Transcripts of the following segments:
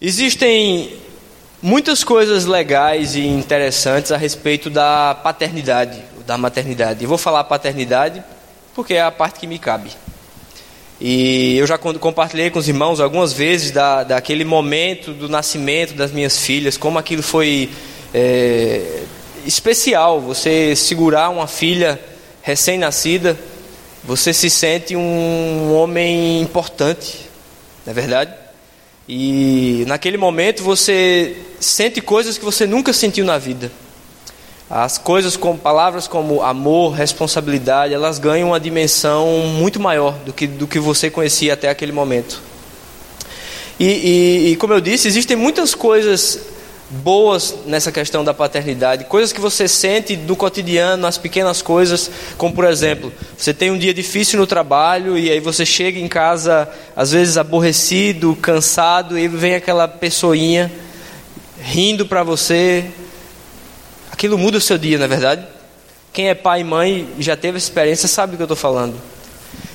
Existem muitas coisas legais e interessantes a respeito da paternidade, da maternidade. Eu vou falar paternidade porque é a parte que me cabe. E eu já compartilhei com os irmãos algumas vezes da, daquele momento do nascimento das minhas filhas, como aquilo foi é, especial. Você segurar uma filha recém-nascida, você se sente um homem importante, não é verdade? E naquele momento você sente coisas que você nunca sentiu na vida. As coisas com palavras como amor, responsabilidade, elas ganham uma dimensão muito maior do que, do que você conhecia até aquele momento. E, e, e como eu disse, existem muitas coisas boas nessa questão da paternidade, coisas que você sente no cotidiano, nas pequenas coisas, como por exemplo, você tem um dia difícil no trabalho e aí você chega em casa às vezes aborrecido, cansado e vem aquela pessoinha rindo para você. Aquilo muda o seu dia, na é verdade? Quem é pai e mãe já teve essa experiência sabe do que eu estou falando.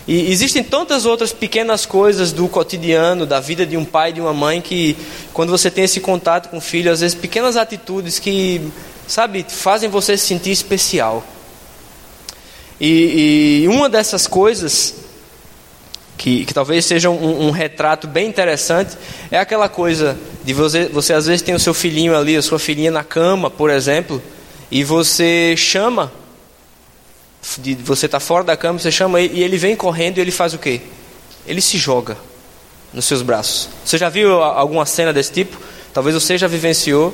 E existem tantas outras pequenas coisas do cotidiano, da vida de um pai e de uma mãe, que quando você tem esse contato com o filho, às vezes pequenas atitudes que, sabe, fazem você se sentir especial. E, e uma dessas coisas, que, que talvez seja um, um, retrato bem interessante, é aquela coisa de você, você às vezes tem o seu filhinho ali, a sua filhinha na cama, por exemplo, e você chama de você está fora da cama, você chama ele e ele vem correndo e ele faz o quê? Ele se joga nos seus braços. Você já viu alguma cena desse tipo? Talvez você já vivenciou.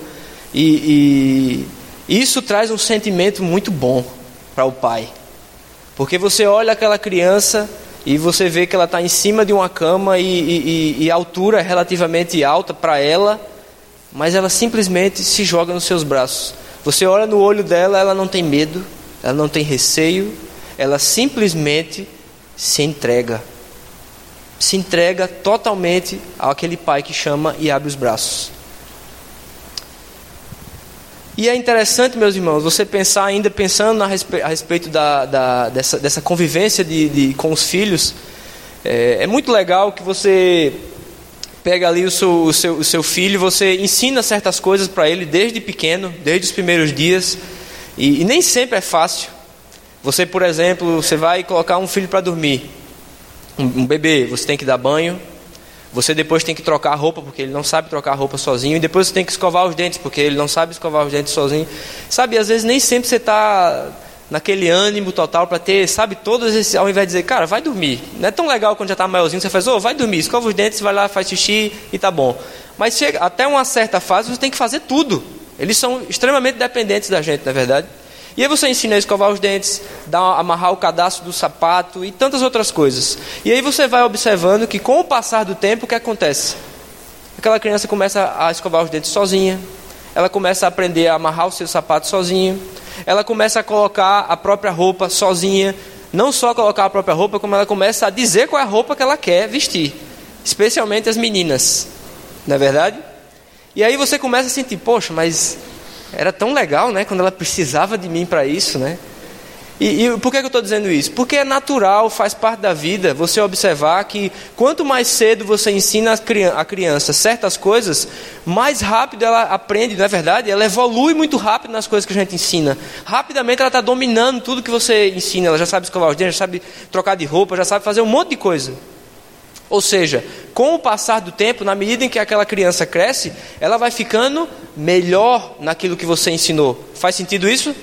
E, e isso traz um sentimento muito bom para o pai. Porque você olha aquela criança e você vê que ela está em cima de uma cama e, e, e a altura é relativamente alta para ela, mas ela simplesmente se joga nos seus braços. Você olha no olho dela, ela não tem medo, ela não tem receio, ela simplesmente se entrega. Se entrega totalmente àquele pai que chama e abre os braços. E é interessante, meus irmãos, você pensar ainda pensando a respeito, a respeito da, da, dessa, dessa convivência de, de, com os filhos. É, é, muito legal que você pega ali o seu, o seu, o seu filho, você ensina certas coisas para ele desde pequeno, desde os primeiros dias. E, e nem sempre é fácil. Você, por exemplo, você vai colocar um filho para dormir, um, um bebê, você tem que dar banho, você depois tem que trocar a roupa, porque ele não sabe trocar a roupa sozinho. E depois você tem que escovar os dentes, porque ele não sabe escovar os dentes sozinho. Sabe, às vezes nem sempre você está naquele ânimo total para ter, sabe, todos esses. Ao invés de dizer, cara, vai dormir. Não é tão legal quando já está maiorzinho, você faz, ô, oh, vai dormir, escova os dentes, vai lá, faz xixi e tá bom. Mas chega, até uma certa fase você tem que fazer tudo. Eles são extremamente dependentes da gente, na é verdade. E aí você ensina a escovar os dentes, dar, amarrar o cadastro do sapato e tantas outras coisas. E aí você vai observando que com o passar do tempo, o que acontece? Aquela criança começa a escovar os dentes sozinha, ela começa a aprender a amarrar o seu sapato sozinho, ela começa a colocar a própria roupa sozinha, não só colocar a própria roupa, como ela começa a dizer qual é a roupa que ela quer vestir, especialmente as meninas, não é verdade? E aí você começa a sentir, poxa, mas era tão legal, né? Quando ela precisava de mim para isso, né? E, e, por que, eu estou dizendo isso? Porque é natural, faz parte da vida, você observar que quanto mais cedo você ensina a criança certas coisas, mais rápido ela aprende, não é verdade? Ela evolui muito rápido nas coisas que a gente ensina. Rapidamente ela está dominando tudo que você ensina. Ela já sabe escovar os dentes, já sabe trocar de roupa, já sabe fazer um monte de coisa. Ou seja, com o passar do tempo, na medida em que aquela criança cresce, ela vai ficando melhor naquilo que você ensinou. Faz sentido isso?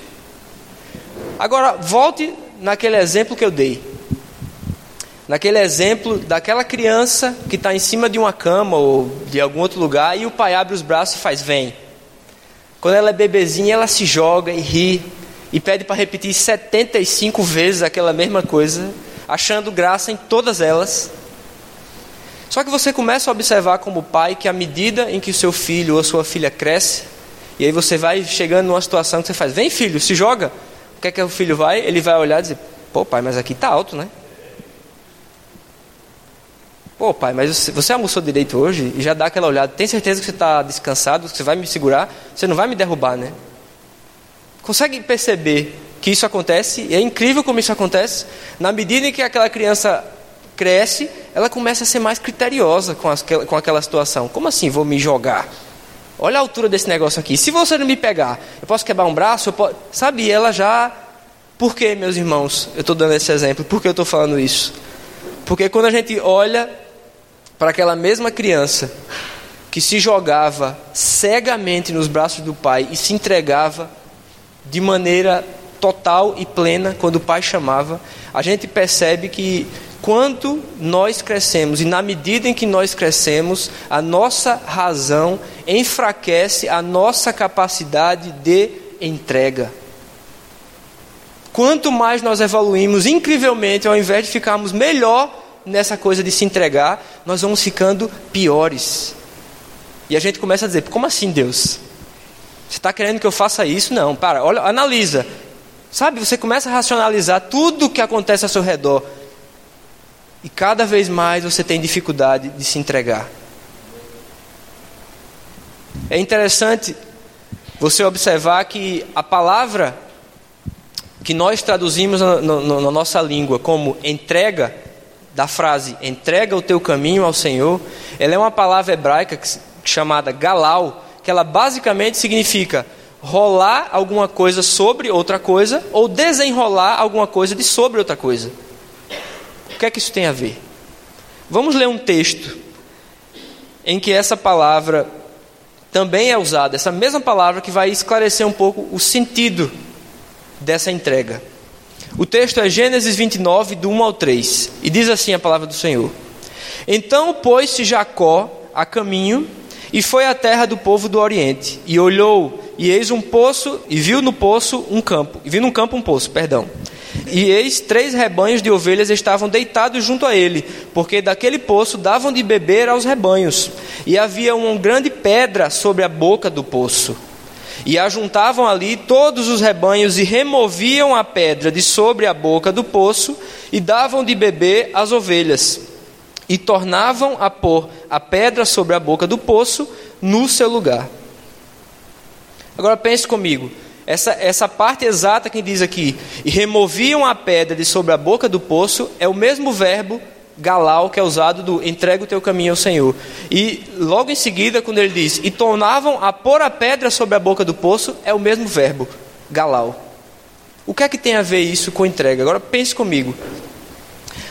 Agora, volte naquele exemplo que eu dei. Naquele exemplo daquela criança que está em cima de uma cama ou de algum outro lugar e o pai abre os braços e faz: Vem. Quando ela é bebezinha, ela se joga e ri e pede para repetir 75 vezes aquela mesma coisa, achando graça em todas elas. Só que você começa a observar como pai que à medida em que o seu filho ou a sua filha cresce, e aí você vai chegando numa situação que você faz, vem filho, se joga. O que é que o filho vai? Ele vai olhar e dizer, pô pai, mas aqui está alto, né? Pô pai, mas você almoçou direito hoje? E já dá aquela olhada, tem certeza que você está descansado, que você vai me segurar? Você não vai me derrubar, né? Consegue perceber que isso acontece? E é incrível como isso acontece. Na medida em que aquela criança cresce, ela começa a ser mais criteriosa com, as, com aquela situação. Como assim vou me jogar? Olha a altura desse negócio aqui. Se você não me pegar, eu posso quebrar um braço? Eu posso... Sabe, ela já. Por que, meus irmãos? Eu estou dando esse exemplo. Por que eu estou falando isso? Porque quando a gente olha para aquela mesma criança que se jogava cegamente nos braços do pai e se entregava de maneira total e plena quando o pai chamava, a gente percebe que quando nós crescemos e na medida em que nós crescemos, a nossa razão enfraquece a nossa capacidade de entrega. Quanto mais nós evoluímos incrivelmente, ao invés de ficarmos melhor nessa coisa de se entregar, nós vamos ficando piores. E a gente começa a dizer: como assim, Deus? Você está querendo que eu faça isso? Não, para, olha, analisa. Sabe, você começa a racionalizar tudo o que acontece ao seu redor. E cada vez mais você tem dificuldade de se entregar. É interessante você observar que a palavra que nós traduzimos na, na, na, nossa língua como entrega, da frase entrega o teu caminho ao Senhor, ela é uma palavra hebraica chamada galau, que ela basicamente significa rolar alguma coisa sobre outra coisa ou desenrolar alguma coisa de sobre outra coisa. O que é que isso tem a ver? Vamos ler um texto em que essa palavra também é usada, essa mesma palavra que vai esclarecer um pouco o sentido dessa entrega. O texto é Gênesis 29, do 1 ao 3, e diz assim a palavra do Senhor: Então pôs-se Jacó a caminho e foi à terra do povo do Oriente, e olhou, e eis um poço, e viu no poço um campo, e viu num campo um poço, perdão. E eis três rebanhos de ovelhas estavam deitados junto a ele, porque daquele poço davam de beber aos rebanhos. E havia uma grande pedra sobre a boca do poço. E ajuntavam ali todos os rebanhos e removiam a pedra de sobre a boca do poço e davam de beber às ovelhas. E tornavam a pôr a pedra sobre a boca do poço no seu lugar. Agora pense comigo. Essa, essa parte exata que diz aqui, e removiam a pedra de sobre a boca do poço, é o mesmo verbo galau que é usado do entrega o teu caminho ao Senhor. E logo em seguida, quando ele diz, e tornavam a pôr a pedra sobre a boca do poço, é o mesmo verbo, galau. O que é que tem a ver isso com entrega? Agora pense comigo.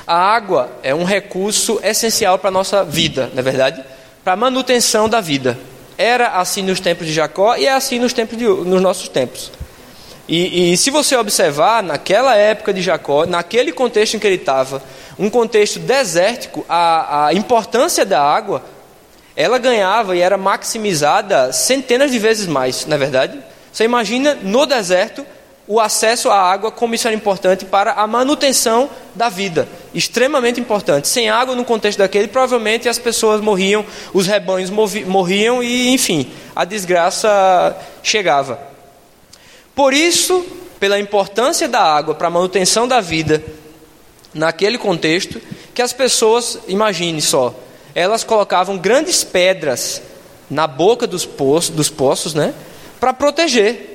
A água é um recurso essencial para a nossa vida, não é verdade? Para a manutenção da vida. Era assim nos tempos de Jacó e é assim nos, tempos de, nos nossos tempos. E, e, se você observar, naquela época de Jacó, naquele contexto em que ele estava, um contexto desértico, a, a importância da água, ela ganhava e era maximizada centenas de vezes mais, não é verdade? Você imagina no deserto o acesso à água, como isso era importante para a manutenção da vida. Extremamente importante. Sem água, no contexto daquele, provavelmente as pessoas morriam, os rebanhos morriam e, enfim, a desgraça chegava. Por isso, pela importância da água para a manutenção da vida, naquele contexto, que as pessoas, imagine só, elas colocavam grandes pedras na boca dos poços, dos poços né, para proteger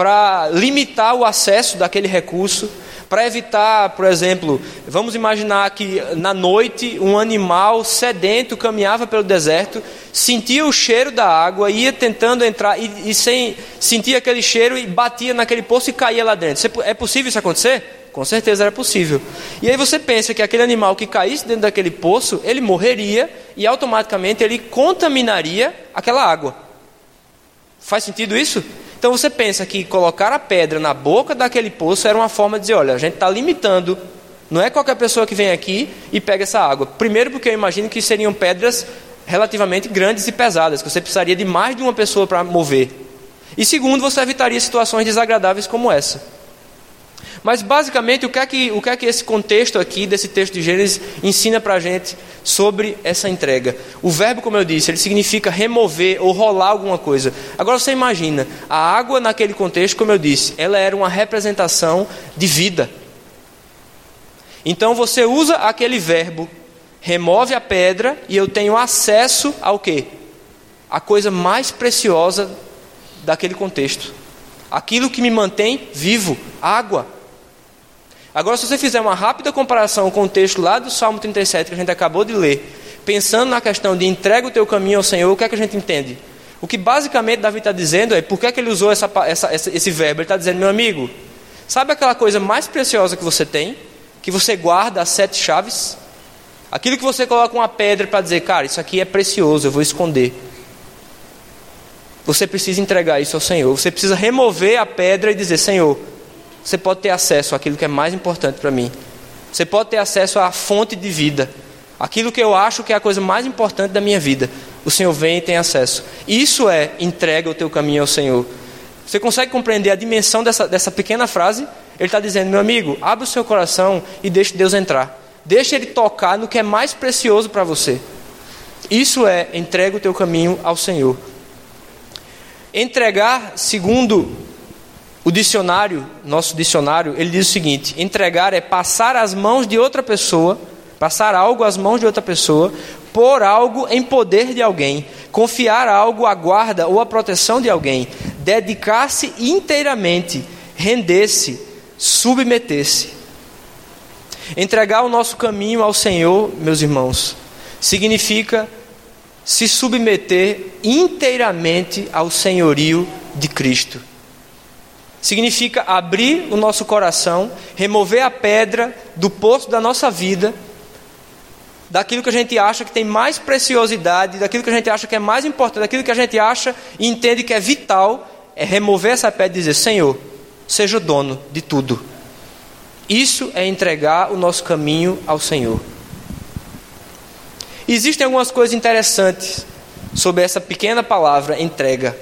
para limitar o acesso daquele recurso, para evitar, por exemplo, vamos imaginar que na noite um animal sedento caminhava pelo deserto, sentia o cheiro da água, ia tentando entrar e, e sem sentia aquele cheiro e batia naquele poço e caía lá dentro. É possível isso acontecer? Com certeza era possível. E aí você pensa que aquele animal que caísse dentro daquele poço, ele morreria e automaticamente ele contaminaria aquela água. Faz sentido isso? Então você pensa que colocar a pedra na boca daquele poço era uma forma de dizer: olha, a gente está limitando. Não é qualquer pessoa que vem aqui e pega essa água. Primeiro, porque eu imagino que seriam pedras relativamente grandes e pesadas, que você precisaria de mais de uma pessoa para mover. E segundo, você evitaria situações desagradáveis como essa. Mas basicamente, o que, é que, o que é que esse contexto aqui, desse texto de Gênesis, ensina para a gente sobre essa entrega? O verbo, como eu disse, ele significa remover ou rolar alguma coisa. Agora você imagina, a água naquele contexto, como eu disse, ela era uma representação de vida. Então você usa aquele verbo, remove a pedra e eu tenho acesso ao quê? A coisa mais preciosa daquele contexto. Aquilo que me mantém vivo, água. Agora, se você fizer uma rápida comparação com o texto lá do Salmo 37 que a gente acabou de ler, pensando na questão de entrega o teu caminho ao Senhor, o que é que a gente entende? O que basicamente Davi está dizendo é, por que, é que ele usou essa, essa, esse verbo? Ele está dizendo, meu amigo, sabe aquela coisa mais preciosa que você tem? Que você guarda as sete chaves? Aquilo que você coloca uma pedra para dizer, cara, isso aqui é precioso, eu vou esconder. Você precisa entregar isso ao Senhor. Você precisa remover a pedra e dizer: Senhor, você pode ter acesso àquilo que é mais importante para mim. Você pode ter acesso à fonte de vida. Aquilo que eu acho que é a coisa mais importante da minha vida. O Senhor vem e tem acesso. Isso é entrega o teu caminho ao Senhor. Você consegue compreender a dimensão dessa, dessa pequena frase? Ele está dizendo, meu amigo, abre o seu coração e deixe Deus entrar. Deixe Ele tocar no que é mais precioso para você. Isso é entrega o teu caminho ao Senhor. Entregar, segundo o dicionário, nosso dicionário, ele diz o seguinte: entregar é passar as mãos de outra pessoa, passar algo às mãos de outra pessoa, pôr algo em poder de alguém, confiar algo à guarda ou à proteção de alguém, dedicar-se inteiramente, render-se, submeter-se. Entregar o nosso caminho ao Senhor, meus irmãos, significa se submeter inteiramente ao senhorio de Cristo. Significa abrir o nosso coração, remover a pedra do poço da nossa vida, daquilo que a gente acha que tem mais preciosidade, daquilo que a gente acha que é mais importante, daquilo que a gente acha e entende que é vital, é remover essa pedra e dizer: Senhor, seja o dono de tudo. Isso é entregar o nosso caminho ao Senhor. Existem algumas coisas interessantes sobre essa pequena palavra entrega,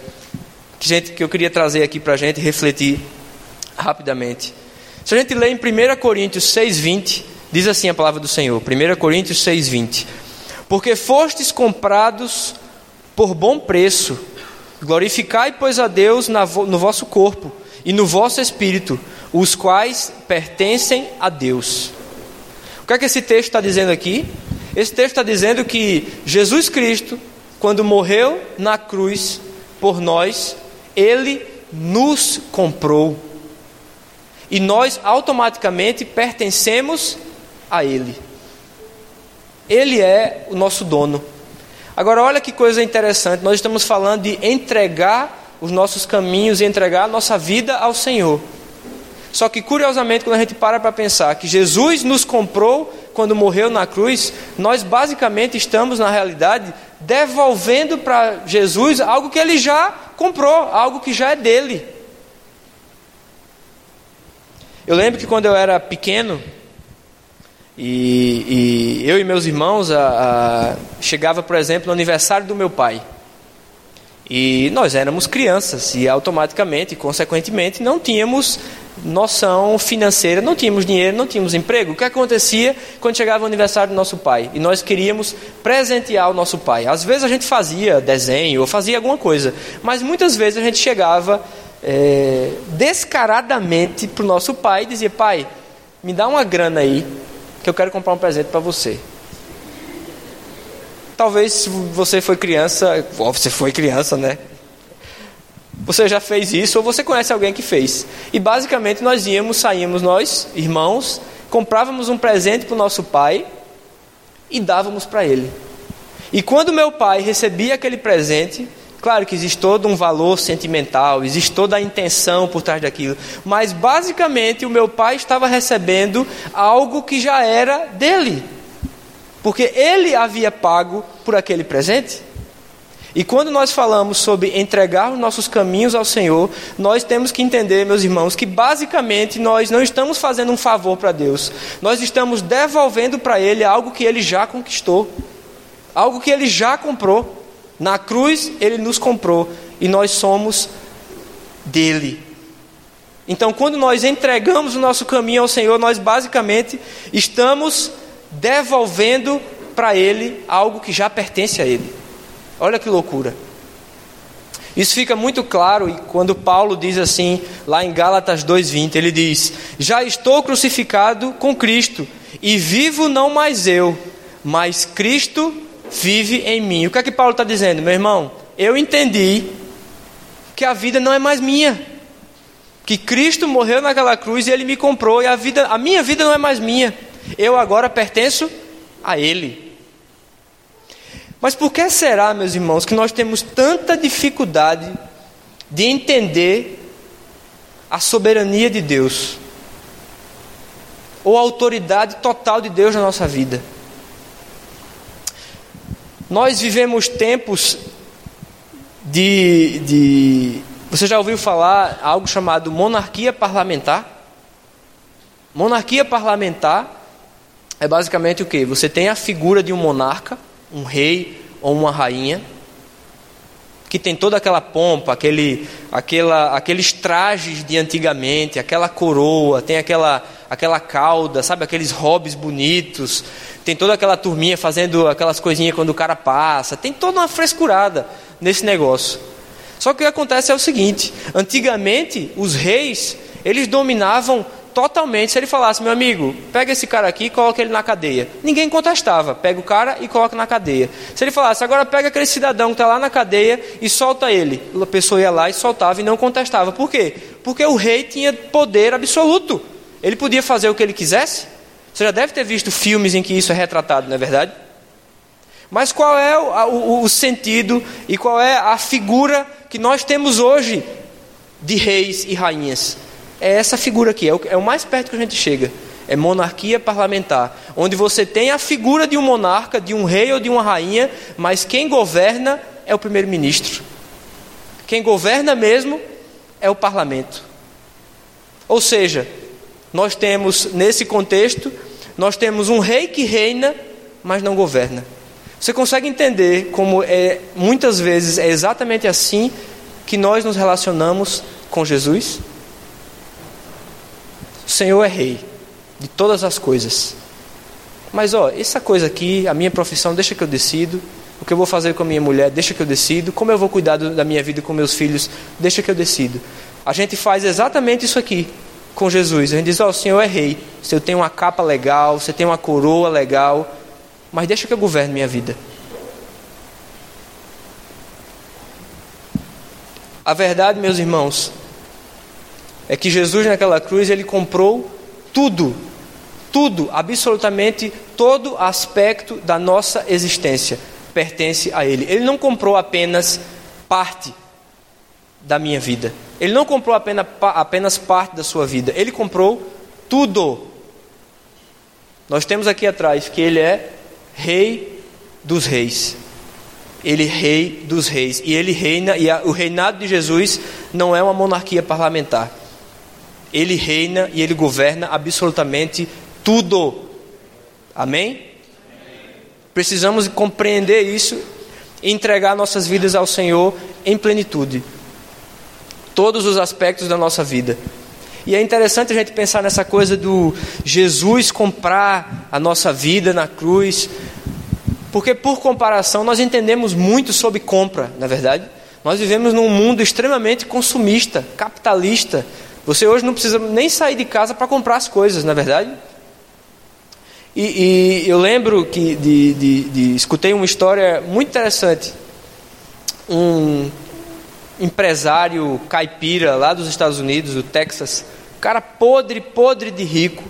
que, gente, que eu queria trazer aqui para a gente refletir rapidamente. Se a gente lê em 1 Coríntios 6,20, diz assim a palavra do Senhor, 1 Coríntios 6,20: Porque fostes comprados por bom preço, glorificai, pois, a Deus no vosso corpo e no vosso espírito, os quais pertencem a Deus. O que é que esse texto está dizendo aqui? Esse texto está dizendo que Jesus Cristo, quando morreu na cruz por nós, ele nos comprou. E nós automaticamente pertencemos a Ele. Ele é o nosso dono. Agora, olha que coisa interessante: nós estamos falando de entregar os nossos caminhos e entregar a nossa vida ao Senhor. Só que, curiosamente, quando a gente para para pensar que Jesus nos comprou quando morreu na cruz, nós basicamente estamos, na realidade, devolvendo para Jesus algo que ele já comprou, algo que já é dele. Eu lembro que quando eu era pequeno, e, e eu e meus irmãos a, a, chegava, por exemplo, no aniversário do meu pai. E nós éramos crianças e automaticamente, consequentemente, não tínhamos noção financeira, não tínhamos dinheiro, não tínhamos emprego. O que acontecia quando chegava o aniversário do nosso pai e nós queríamos presentear o nosso pai? Às vezes a gente fazia desenho ou fazia alguma coisa, mas muitas vezes a gente chegava é, descaradamente para o nosso pai e dizia: Pai, me dá uma grana aí que eu quero comprar um presente para você. Talvez você foi criança, você foi criança, né? Você já fez isso ou você conhece alguém que fez. E basicamente nós íamos, saímos nós, irmãos, comprávamos um presente para o nosso pai e dávamos para ele. E quando meu pai recebia aquele presente, claro que existe todo um valor sentimental, existe toda a intenção por trás daquilo, mas basicamente o meu pai estava recebendo algo que já era dele, porque ele havia pago por aquele presente. E quando nós falamos sobre entregar os nossos caminhos ao Senhor, nós temos que entender, meus irmãos, que basicamente nós não estamos fazendo um favor para Deus, nós estamos devolvendo para Ele algo que Ele já conquistou, algo que Ele já comprou. Na cruz, Ele nos comprou e nós somos dele. Então, quando nós entregamos o nosso caminho ao Senhor, nós basicamente estamos devolvendo para Ele algo que já pertence a Ele. Olha que loucura. Isso fica muito claro quando Paulo diz assim, lá em Gálatas 2:20, ele diz: "Já estou crucificado com Cristo, e vivo não mais eu, mas Cristo vive em mim". O que é que Paulo está dizendo, meu irmão? Eu entendi que a vida não é mais minha, Que Cristo morreu naquela cruz e ele me comprou e a vida, a minha vida não é mais minha. Eu agora pertenço a ele. Mas por que será, meus irmãos, que nós temos tanta dificuldade de entender a soberania de Deus? Ou a autoridade total de Deus na nossa vida? Nós vivemos tempos de, de. Você já ouviu falar algo chamado monarquia parlamentar? Monarquia parlamentar é basicamente o que? Você tem a figura de um monarca, um rei ou uma rainha, que tem toda aquela pompa, aquele, aquela, aqueles trajes de antigamente, aquela coroa, tem aquela, aquela cauda, sabe, aqueles hobbies bonitos, tem toda aquela turminha fazendo aquelas coisinhas quando o cara passa, tem toda uma frescurada nesse negócio. Só que o que acontece é o seguinte: antigamente os reis eles dominavam totalmente. Se ele falasse, meu amigo, pega esse cara aqui e coloca ele na cadeia, ninguém contestava. Pega o cara e coloca na cadeia. Se ele falasse, agora pega aquele cidadão que está lá na cadeia e solta ele, a pessoa ia lá e soltava e não contestava. Por quê? Porque o rei tinha poder absoluto. Ele podia fazer o que ele quisesse. Você já deve ter visto filmes em que isso é retratado, não é verdade? Mas qual é o, o, o sentido e qual é a figura que nós temos hoje de reis e rainhas? É essa figura aqui, é o, é o mais perto que a gente chega. É monarquia parlamentar, onde você tem a figura de um monarca, de um rei ou de uma rainha, mas quem governa é o primeiro-ministro. Quem governa mesmo é o parlamento. Ou seja, nós temos nesse contexto nós temos um rei que reina, mas não governa. Você consegue entender como é muitas vezes é exatamente assim que nós nos relacionamos com Jesus? O Senhor é rei de todas as coisas. Mas ó, essa coisa aqui, a minha profissão, deixa que eu decido. O que eu vou fazer com a minha mulher, deixa que eu decido. Como eu vou cuidar da minha vida com meus filhos, deixa que eu decido. A gente faz exatamente isso aqui com Jesus. A gente diz: Ó, oh, o Senhor é rei. Você tem uma capa legal, você tem uma coroa legal, mas deixa que eu governe minha vida. A verdade, meus irmãos, é que Jesus naquela cruz ele comprou tudo, tudo, absolutamente todo aspecto da nossa existência pertence a Ele. Ele não comprou apenas parte da minha vida. Ele não comprou apenas, apenas parte da sua vida, ele comprou tudo. Nós temos aqui atrás que ele é rei dos reis. Ele é rei dos reis. E ele reina, e a, o reinado de Jesus não é uma monarquia parlamentar. Ele reina e ele governa absolutamente tudo. Amém? Precisamos compreender isso e entregar nossas vidas ao Senhor em plenitude todos os aspectos da nossa vida. E é interessante a gente pensar nessa coisa do Jesus comprar a nossa vida na cruz, porque por comparação nós entendemos muito sobre compra, na é verdade. Nós vivemos num mundo extremamente consumista, capitalista. Você hoje não precisa nem sair de casa para comprar as coisas, na é verdade. E, e, eu lembro que de, de, de, escutei uma história muito interessante. Um empresário caipira lá dos Estados Unidos, do Texas, cara podre, podre de rico,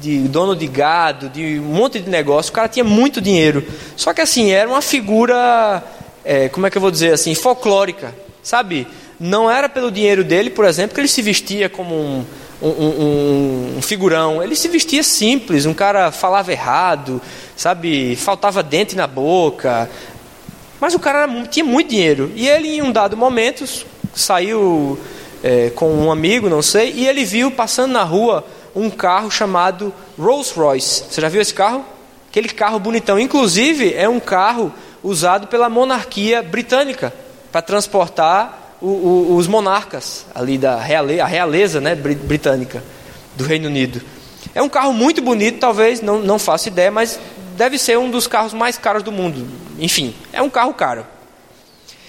de dono de gado, de um monte de negócio, o cara tinha muito dinheiro. Só que assim, era uma figura, é, como é que eu vou dizer assim, folclórica, sabe? Não era pelo dinheiro dele, por exemplo, que ele se vestia como um, um, um, um figurão. Ele se vestia simples, um cara falava errado, sabe? Faltava dente na boca, mas o cara tinha muito dinheiro. E ele, em um dado momento, saiu é, com um amigo, não sei, e ele viu passando na rua um carro chamado Rolls Royce. Você já viu esse carro? Aquele carro bonitão. Inclusive, é um carro usado pela monarquia britânica para transportar o, o, os monarcas ali da realeza, a realeza né, britânica do Reino Unido. É um carro muito bonito, talvez, não, não faço ideia, mas deve ser um dos carros mais caros do mundo. Enfim, é um carro caro.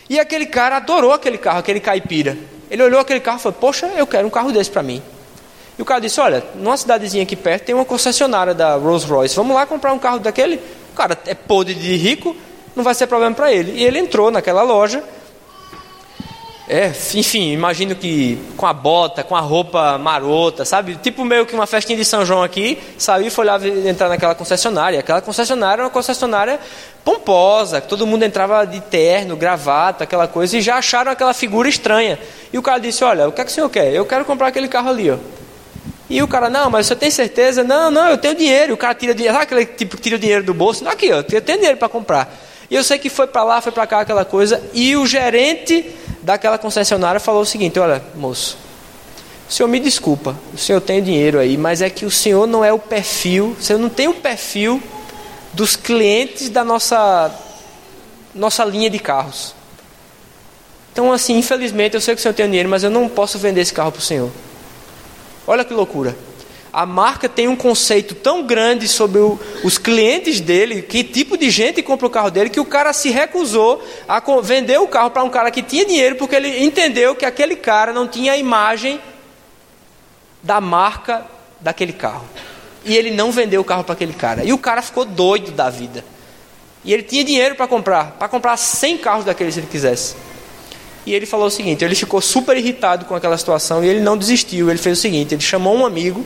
E aquele cara adorou aquele carro, aquele caipira. Ele olhou aquele carro e falou: Poxa, eu quero um carro desse para mim. E o cara disse: Olha, numa cidadezinha aqui perto tem uma concessionária da Rolls Royce. Vamos lá comprar um carro daquele? O cara é podre de rico, não vai ser problema para ele. E ele entrou naquela loja É, enfim, imagino que com a bota, com a roupa marota, sabe? Tipo meio que uma festinha de São João aqui, saiu e foi lá entrar naquela concessionária. Aquela concessionária era uma concessionária pomposa, todo mundo entrava de terno, gravata, aquela coisa, e já acharam aquela figura estranha. E o cara disse: Olha, o que é que o senhor quer? Eu quero comprar aquele carro ali, ó. E o cara, não, mas você tem certeza? Não, não, eu tenho dinheiro. O cara tira dinheiro, sabe aquele tipo que tira dinheiro do bolso? Não, aqui, ó, eu tenho dinheiro para comprar. E eu sei que foi para lá, foi para cá, aquela coisa. E o gerente daquela concessionária falou o seguinte: Olha, moço, o senhor me desculpa, o senhor tem dinheiro aí, mas é que o senhor não é o perfil, o senhor não tem o perfil dos clientes da nossa, nossa linha de carros. Então, assim, infelizmente, eu sei que o senhor tem dinheiro, mas eu não posso vender esse carro para o senhor. Olha que loucura. A marca tem um conceito tão grande sobre o, os clientes dele, que tipo de gente compra o carro dele, que o cara se recusou a vender o carro para um cara que tinha dinheiro, porque ele entendeu que aquele cara não tinha a imagem da marca daquele carro. E ele não vendeu o carro para aquele cara. E o cara ficou doido da vida. E ele tinha dinheiro para comprar, para comprar 100 carros daqueles se ele quisesse. E ele falou o seguinte: ele ficou super irritado com aquela situação e ele não desistiu. Ele fez o seguinte: ele chamou um amigo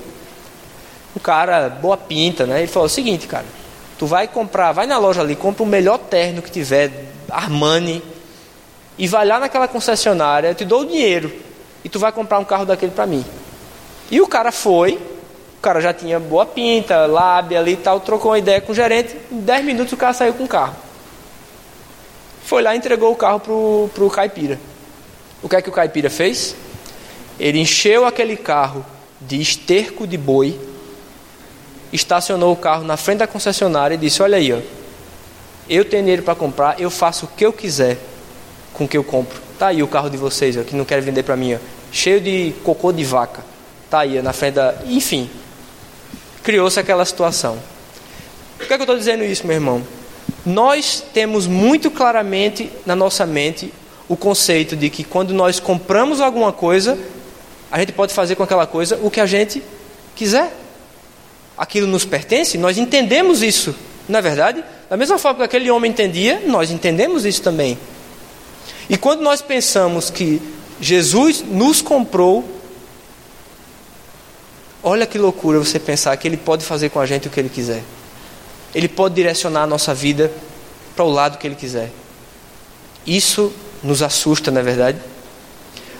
um cara boa pinta, né? Ele falou o seguinte, cara, tu vai comprar, vai na loja ali, compra o melhor terno que tiver, Armani, e vai lá naquela concessionária, eu te dou o dinheiro e tu vai comprar um carro daquele para mim. E o cara foi, o cara já tinha boa pinta, lábia ali e tal, trocou uma ideia com o gerente, em 10 minutos o cara saiu com o carro. Foi lá e entregou o carro pro, pro caipira. O que é que o caipira fez? Ele encheu aquele carro de esterco de boi estacionou o carro na frente da concessionária e disse: Olha aí, ó, eu tenho dinheiro para comprar, eu faço o que eu quiser com o que eu compro. Tá aí o carro de vocês, ó, que não querem vender para mim, ó, cheio de cocô de vaca. Tá aí, ó, na frente da. Enfim, criou-se aquela situação. Por que, é que eu estou dizendo isso, meu irmão? Nós temos muito claramente na nossa mente o conceito de que quando nós compramos alguma coisa, a gente pode fazer com aquela coisa o que a gente quiser aquilo nos pertence, nós entendemos isso, não é verdade? Da mesma forma que aquele homem entendia, nós entendemos isso também. E quando nós pensamos que Jesus nos comprou, olha que loucura você pensar que Ele pode fazer com a gente o que Ele quiser. Ele pode direcionar a nossa vida para o lado que Ele quiser. Isso nos assusta, não é verdade?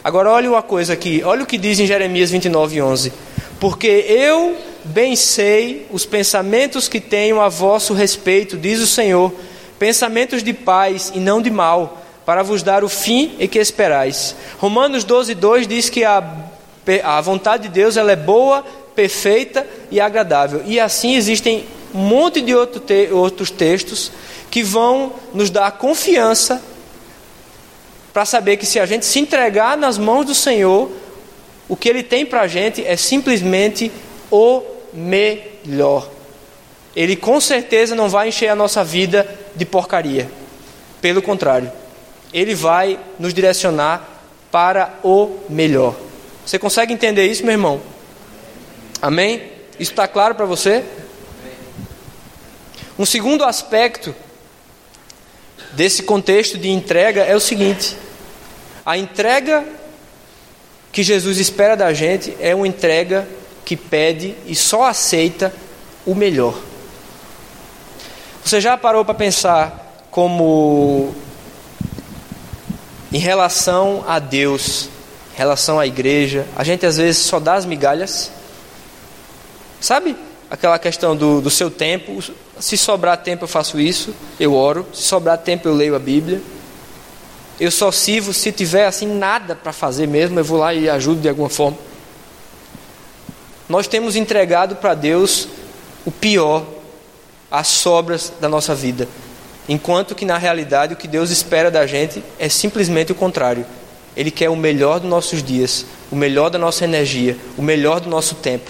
Agora olha uma coisa aqui, olha o que diz em Jeremias 29, 11. Porque eu bem sei os pensamentos que tenho a vosso respeito, diz o Senhor, pensamentos de paz e não de mal, para vos dar o fim e que esperais. Romanos 12, 2 diz que a, a vontade de Deus ela é boa, perfeita e agradável. E assim existem um monte de outro te, outros textos que vão nos dar confiança para saber que se a gente se entregar nas mãos do Senhor, o que Ele tem para a gente é simplesmente o melhor. Ele com certeza não vai encher a nossa vida de porcaria. Pelo contrário, ele vai nos direcionar para o melhor. Você consegue entender isso, meu irmão? Amém? Isso está claro para você? Um segundo aspecto desse contexto de entrega é o seguinte: a entrega que Jesus espera da gente é uma entrega que pede e só aceita o melhor. Você já parou para pensar como em relação a Deus, em relação à igreja, a gente às vezes só dá as migalhas? Sabe aquela questão do, do seu tempo? Se sobrar tempo eu faço isso, eu oro. Se sobrar tempo eu leio a Bíblia. Eu só sirvo se tiver assim nada para fazer mesmo, eu vou lá e ajudo de alguma forma nós temos entregado para Deus o pior, as sobras da nossa vida. Enquanto que na realidade o que Deus espera da gente é simplesmente o contrário. Ele quer o melhor dos nossos dias, o melhor da nossa energia, o melhor do nosso tempo.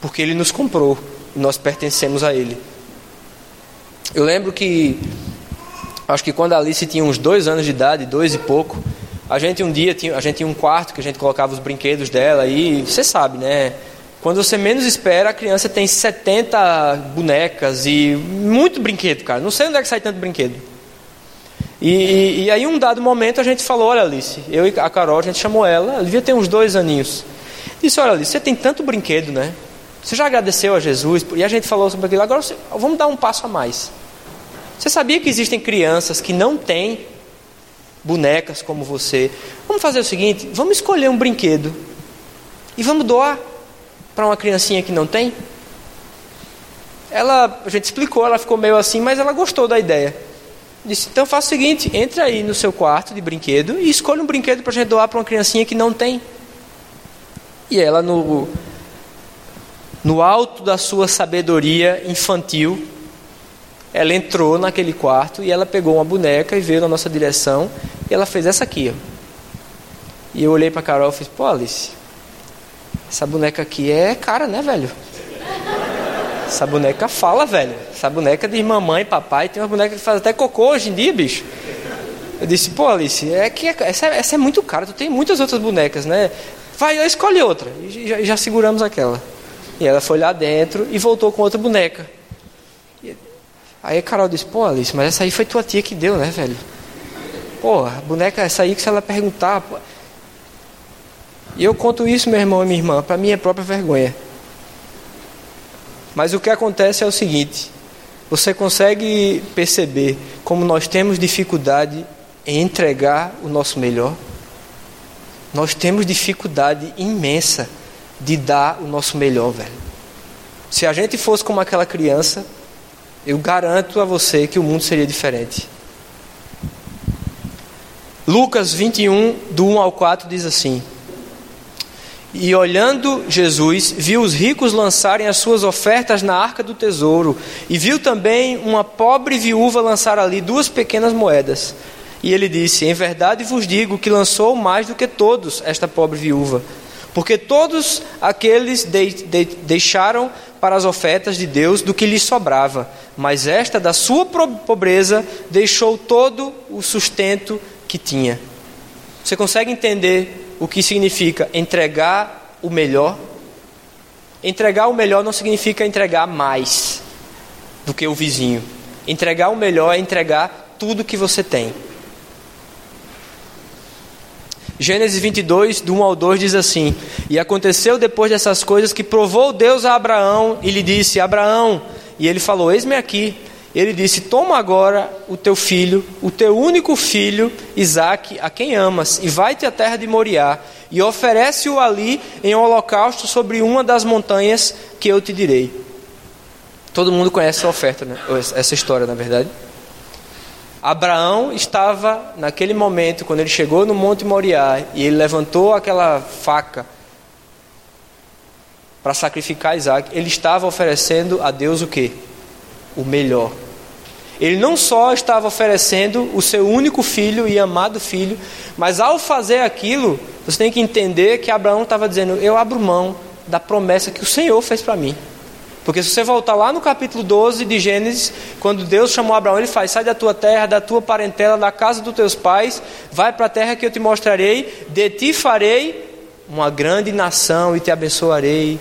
Porque Ele nos comprou e nós pertencemos a Ele. Eu lembro que, acho que quando a Alice tinha uns dois anos de idade, dois e pouco, a gente um dia tinha, a gente tinha um quarto que a gente colocava os brinquedos dela e você sabe, né? Quando você menos espera, a criança tem 70 bonecas e muito brinquedo, cara. Não sei onde é que sai tanto brinquedo. E, e, e, aí, um dado momento, a gente falou: Olha, Alice, eu e a Carol, a gente chamou ela, ela devia ter uns dois aninhos. Disse: Olha, Alice, você tem tanto brinquedo, né? Você já agradeceu a Jesus? E a gente falou sobre aquilo. Agora, você, vamos dar um passo a mais. Você sabia que existem crianças que não têm bonecas como você? Vamos fazer o seguinte: vamos escolher um brinquedo e vamos doar para uma criancinha que não tem? Ela, a gente explicou, ela ficou meio assim, mas ela gostou da ideia. Disse: então faça o seguinte: entre aí no seu quarto de brinquedo e escolha um brinquedo para a gente doar para uma criancinha que não tem. E ela, no, no alto da sua sabedoria infantil, ela entrou naquele quarto e ela pegou uma boneca e veio na nossa direção e ela fez essa aqui. Ó. E eu olhei para Carol e fiz: pô, Alice, essa boneca aqui é cara, né, velho? Essa boneca fala, velho. Essa boneca de mamãe e papai. Tem uma boneca que faz até cocô hoje em dia, bicho. Eu disse, pô, Alice, é que essa, essa é muito cara. Tu tem muitas outras bonecas, né? Vai, escolhe outra. E já, já, seguramos aquela. E ela foi lá dentro e voltou com outra boneca. Aí a Carol disse, pô, Alice, mas essa aí foi tua tia que deu, né, velho? Pô, boneca essa aí que se ela perguntar. Pô... E eu conto isso, meu irmão e minha irmã, para minha própria vergonha. Mas o que acontece é o seguinte: você consegue perceber como nós temos dificuldade em entregar o nosso melhor? Nós temos dificuldade imensa de dar o nosso melhor, velho. Se a gente fosse como aquela criança, eu garanto a você que o mundo seria diferente. Lucas 21, do 1 ao 4 diz assim: e olhando Jesus, viu os ricos lançarem as suas ofertas na arca do tesouro, e viu também uma pobre viúva lançar ali duas pequenas moedas. E ele disse: Em verdade vos digo que lançou mais do que todos esta pobre viúva, porque todos aqueles de, de, deixaram para as ofertas de Deus do que lhes sobrava, mas esta, da sua pobreza, deixou todo o sustento que tinha. Você consegue entender o que significa entregar o melhor. Entregar o melhor não significa entregar mais do que o vizinho. Entregar o melhor é entregar tudo que você tem. Gênesis 22, do 1 ao 2 diz assim: E aconteceu depois dessas coisas que provou Deus a Abraão e lhe disse: Abraão, e ele falou: Eis-me aqui. Ele disse: Toma agora o teu filho, o teu único filho, Isaque, a quem amas, e vai-te à terra de Moriá, e oferece-o ali em holocausto sobre uma das montanhas que eu te direi. Todo mundo conhece essa oferta, né? essa história, na verdade. Abraão estava naquele momento, quando ele chegou no Monte Moriá, e ele levantou aquela faca para sacrificar Isaac, ele estava oferecendo a Deus o que? O melhor. Ele não só estava oferecendo o seu único filho e amado filho, mas ao fazer aquilo, você tem que entender que Abraão estava dizendo: Eu abro mão da promessa que o Senhor fez para mim. Porque se você voltar lá no capítulo 12 de Gênesis, quando Deus chamou Abraão, ele faz: Sai da tua terra, da tua parentela, da casa dos teus pais, vai para a terra que eu te mostrarei, de ti farei uma grande nação e te abençoarei.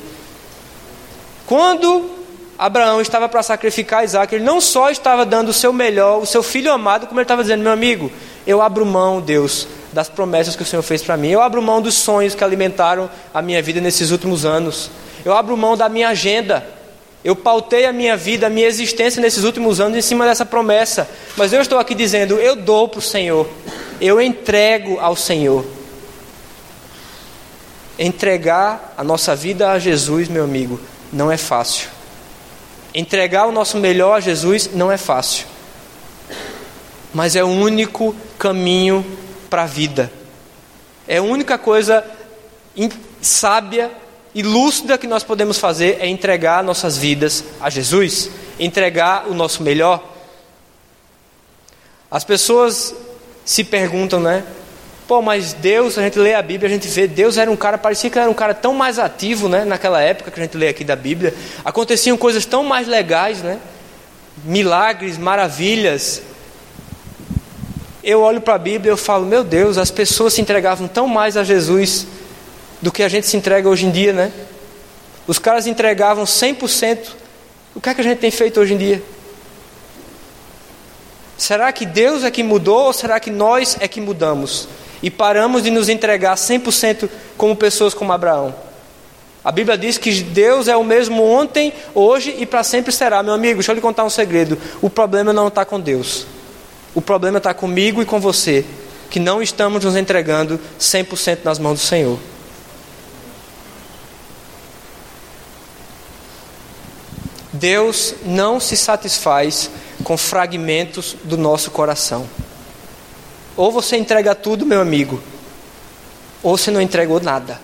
Quando Abraão estava para sacrificar Isaac, ele não só estava dando o seu melhor, o seu filho amado, como ele estava dizendo, meu amigo, eu abro mão, Deus, das promessas que o Senhor fez para mim, eu abro mão dos sonhos que alimentaram a minha vida nesses últimos anos, eu abro mão da minha agenda, eu pautei a minha vida, a minha existência nesses últimos anos em cima dessa promessa, mas eu estou aqui dizendo, eu dou para o Senhor, eu entrego ao Senhor. Entregar a nossa vida a Jesus, meu amigo, não é fácil. Entregar o nosso melhor a Jesus não é fácil, mas é o único caminho para a vida. É a única coisa sábia e lúcida que nós podemos fazer é entregar nossas vidas a Jesus, entregar o nosso melhor. As pessoas se perguntam, né? Pô, mas Deus, a gente lê a Bíblia, a gente vê, Deus era um cara, parecia que era um cara tão mais ativo, né? Naquela época que a gente lê aqui da Bíblia. Aconteciam coisas tão mais legais, né? Milagres, maravilhas. Eu olho para a Bíblia e eu falo, meu Deus, as pessoas se entregavam tão mais a Jesus do que a gente se entrega hoje em dia, né? Os caras entregavam 100%. O que é que a gente tem feito hoje em dia? Será que Deus é que mudou ou será que nós é que mudamos? E paramos de nos entregar 100% como pessoas como Abraão? A Bíblia diz que Deus é o mesmo ontem, hoje e para sempre será. Meu amigo, deixa eu lhe contar um segredo. O problema não está com Deus. O problema está comigo e com você, que não estamos nos entregando 100% nas mãos do Senhor. Deus não se satisfaz com fragmentos do nosso coração. Ou você entrega tudo, meu amigo, ou você não entregou nada.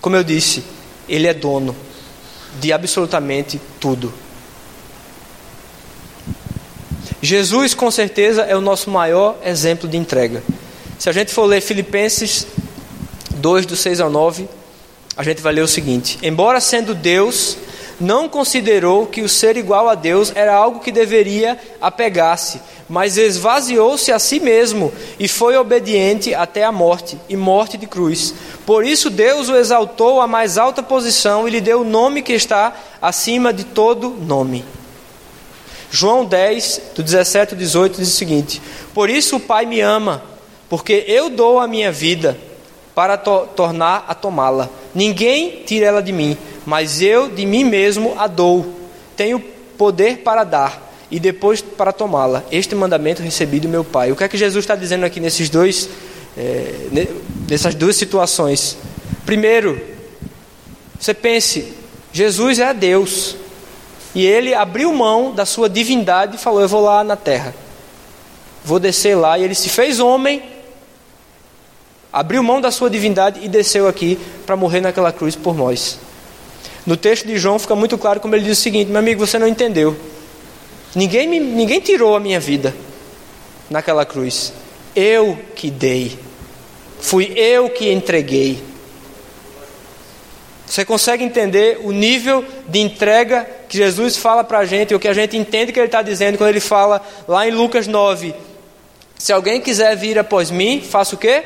Como eu disse, Ele é dono de absolutamente tudo. Jesus, com certeza, é o nosso maior exemplo de entrega. Se a gente for ler Filipenses 2, do 6 ao 9, a gente vai ler o seguinte: Embora sendo Deus, não considerou que o ser igual a Deus era algo que deveria apegar-se, mas esvaziou-se a si mesmo e foi obediente até a morte e morte de cruz. Por isso Deus o exaltou à mais alta posição e lhe deu o nome que está acima de todo nome. João 10, do 17 ao 18 diz o seguinte: Por isso o Pai me ama, porque eu dou a minha vida para to tornar a tomá-la. Ninguém tira ela de mim, mas eu de mim mesmo a dou. Tenho poder para dar e depois para tomá-la. Este mandamento recebi do meu Pai. O que é que Jesus está dizendo aqui nesses dois, é, nessas duas situações? Primeiro, você pense, Jesus é Deus. E ele abriu mão da sua divindade e falou: Eu vou lá na terra, vou descer lá. E ele se fez homem, abriu mão da sua divindade e desceu aqui para morrer naquela cruz por nós. No texto de João fica muito claro como ele diz o seguinte: Meu amigo, você não entendeu. Ninguém, me, ninguém tirou a minha vida naquela cruz. Eu que dei. Fui eu que entreguei. Você consegue entender o nível de entrega que Jesus fala para a gente, o que a gente entende que ele está dizendo quando ele fala lá em Lucas 9: Se alguém quiser vir após mim, faça o quê?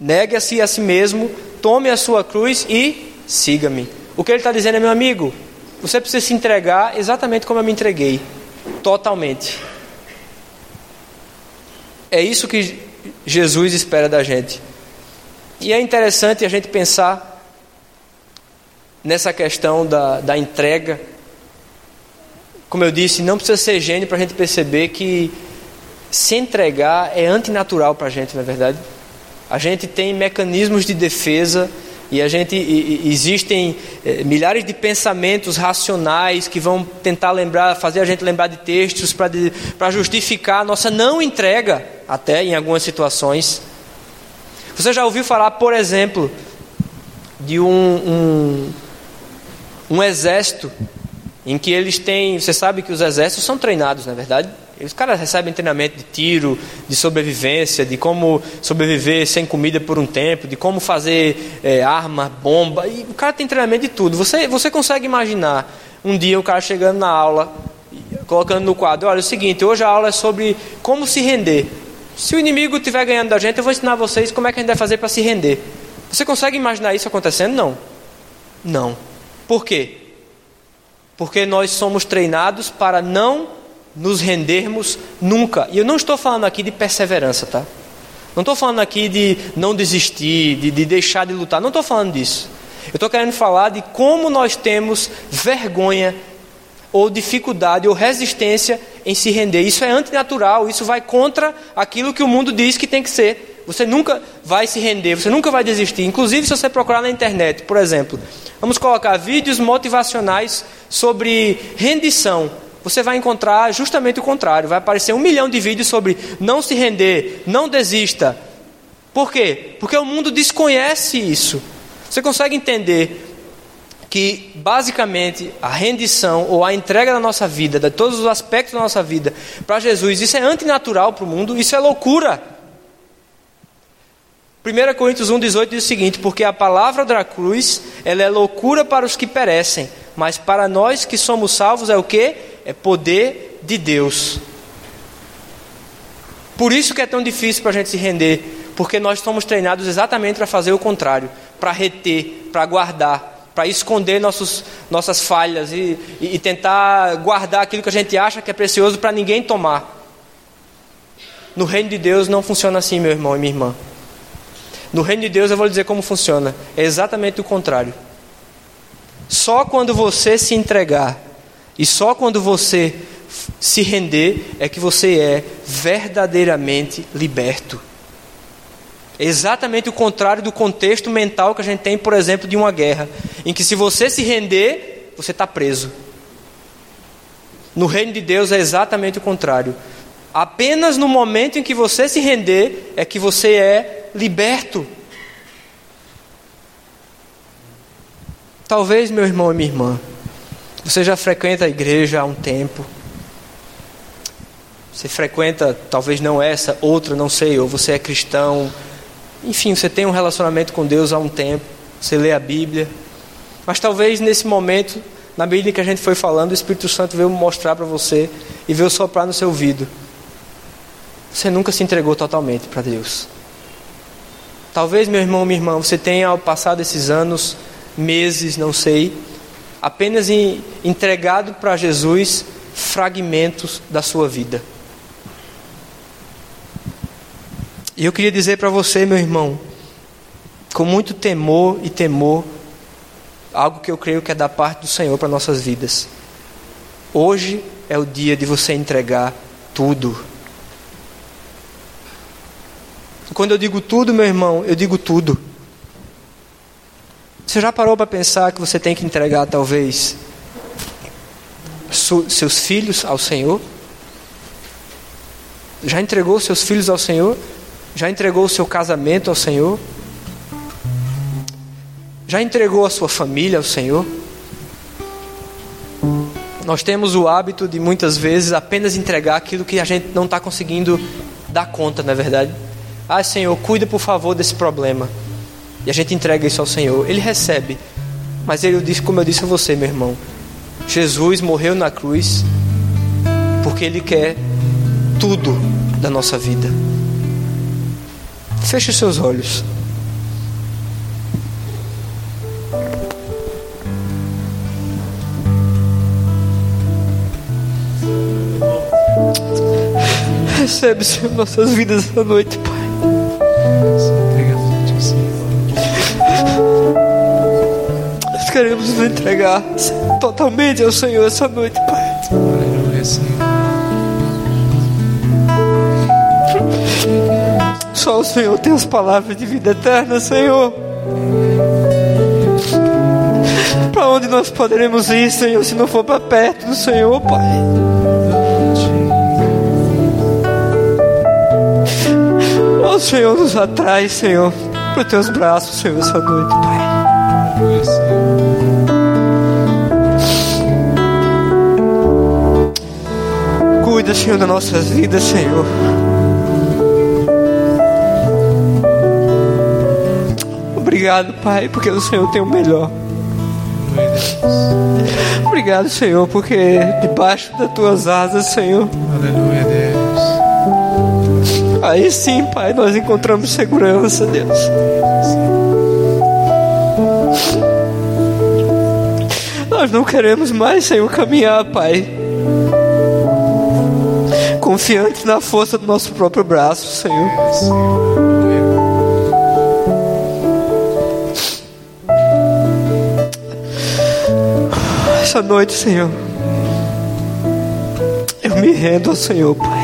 Negue-se a si mesmo, tome a sua cruz e siga-me. O que ele está dizendo é, meu amigo, você precisa se entregar exatamente como eu me entreguei, totalmente. É isso que Jesus espera da gente. E é interessante a gente pensar nessa questão da, da entrega. Como eu disse, não precisa ser gênio para a gente perceber que se entregar é antinatural para a gente, na é verdade. A gente tem mecanismos de defesa e a gente e, existem é, milhares de pensamentos racionais que vão tentar lembrar, fazer a gente lembrar de textos para justificar a nossa não entrega, até em algumas situações. Você já ouviu falar, por exemplo, de um, um, um exército em que eles têm. Você sabe que os exércitos são treinados, na é verdade? Os caras recebem treinamento de tiro, de sobrevivência, de como sobreviver sem comida por um tempo, de como fazer é, arma, bomba. E o cara tem treinamento de tudo. Você, você consegue imaginar um dia o cara chegando na aula, colocando no quadro: olha, é o seguinte, hoje a aula é sobre como se render. Se o inimigo estiver ganhando da gente, eu vou ensinar vocês como é que a gente vai fazer para se render. Você consegue imaginar isso acontecendo? Não. Não. Por quê? Porque nós somos treinados para não nos rendermos nunca. E eu não estou falando aqui de perseverança, tá? Não estou falando aqui de não desistir, de, de deixar de lutar. Não estou falando disso. Eu estou querendo falar de como nós temos vergonha ou dificuldade ou resistência em se render. Isso é antinatural, isso vai contra aquilo que o mundo diz que tem que ser. Você nunca vai se render, você nunca vai desistir. Inclusive, se você procurar na internet, por exemplo, vamos colocar vídeos motivacionais sobre rendição. Você vai encontrar justamente o contrário. Vai aparecer um milhão de vídeos sobre não se render, não desista. Por quê? Porque o mundo desconhece isso. Você consegue entender que basicamente a rendição ou a entrega da nossa vida, de todos os aspectos da nossa vida para Jesus, isso é antinatural para o mundo, isso é loucura. 1 Coríntios 1,18 diz o seguinte: Porque a palavra da cruz ela é loucura para os que perecem, mas para nós que somos salvos é o que? É poder de Deus. Por isso que é tão difícil para a gente se render, porque nós somos treinados exatamente para fazer o contrário, para reter, para guardar, para esconder nossos, nossas falhas e, e, tentar guardar aquilo que a gente acha que é precioso para ninguém tomar. No reino de Deus não funciona assim, meu irmão e minha irmã. No reino de Deus eu vou lhe dizer como funciona. É exatamente o contrário. Só quando você se entregar e só quando você se render é que você é verdadeiramente liberto. Exatamente o contrário do contexto mental que a gente tem, por exemplo, de uma guerra, em que se você se render, você está preso. No reino de Deus é exatamente o contrário. Apenas no momento em que você se render é que você é liberto. Talvez, meu irmão e minha irmã, você já frequenta a igreja há um tempo. Você frequenta, talvez não essa, outra, não sei, ou você é cristão enfim, você tem um relacionamento com Deus há um tempo, você lê a Bíblia, mas talvez nesse momento, na Bíblia que a gente foi falando, o Espírito Santo veio mostrar para você e veio soprar no seu ouvido. Você nunca se entregou totalmente para Deus. Talvez, meu irmão, minha irmã, você tenha ao passar desses anos, meses, não sei, apenas entregado para Jesus fragmentos da sua vida. E eu queria dizer para você, meu irmão, com muito temor e temor, algo que eu creio que é da parte do Senhor para nossas vidas. Hoje é o dia de você entregar tudo. Quando eu digo tudo, meu irmão, eu digo tudo. Você já parou para pensar que você tem que entregar, talvez, seus filhos ao Senhor? Já entregou seus filhos ao Senhor? Já entregou o seu casamento ao Senhor? Já entregou a sua família ao Senhor? Nós temos o hábito de muitas vezes apenas entregar aquilo que a gente não está conseguindo dar conta, não é verdade? Ah, Senhor, cuida por favor desse problema. E a gente entrega isso ao Senhor. Ele recebe. Mas ele disse, como eu disse a você, meu irmão, Jesus morreu na cruz porque Ele quer tudo da nossa vida. Feche os seus olhos. Recebe, Senhor, nossas vidas essa noite, Pai. Queremos nos entregar totalmente ao Senhor essa noite, Pai. Aleluia, Senhor. Só o Senhor tem as palavras de vida eterna, Senhor. Para onde nós poderemos ir, Senhor, se não for para perto do Senhor, Pai? O Senhor nos atrai, Senhor, para os teus braços, Senhor, essa noite, Pai. Cuida, Senhor, das nossas vidas, Senhor. Obrigado, Pai, porque o Senhor tem o melhor. Obrigado, Senhor, porque debaixo das tuas asas, Senhor. Aleluia, Deus. Aí sim, Pai, nós encontramos segurança, Deus. Nós não queremos mais, Senhor, caminhar, Pai. Confiantes na força do nosso próprio braço, Senhor. Essa noite, Senhor, eu me rendo ao Senhor, Pai.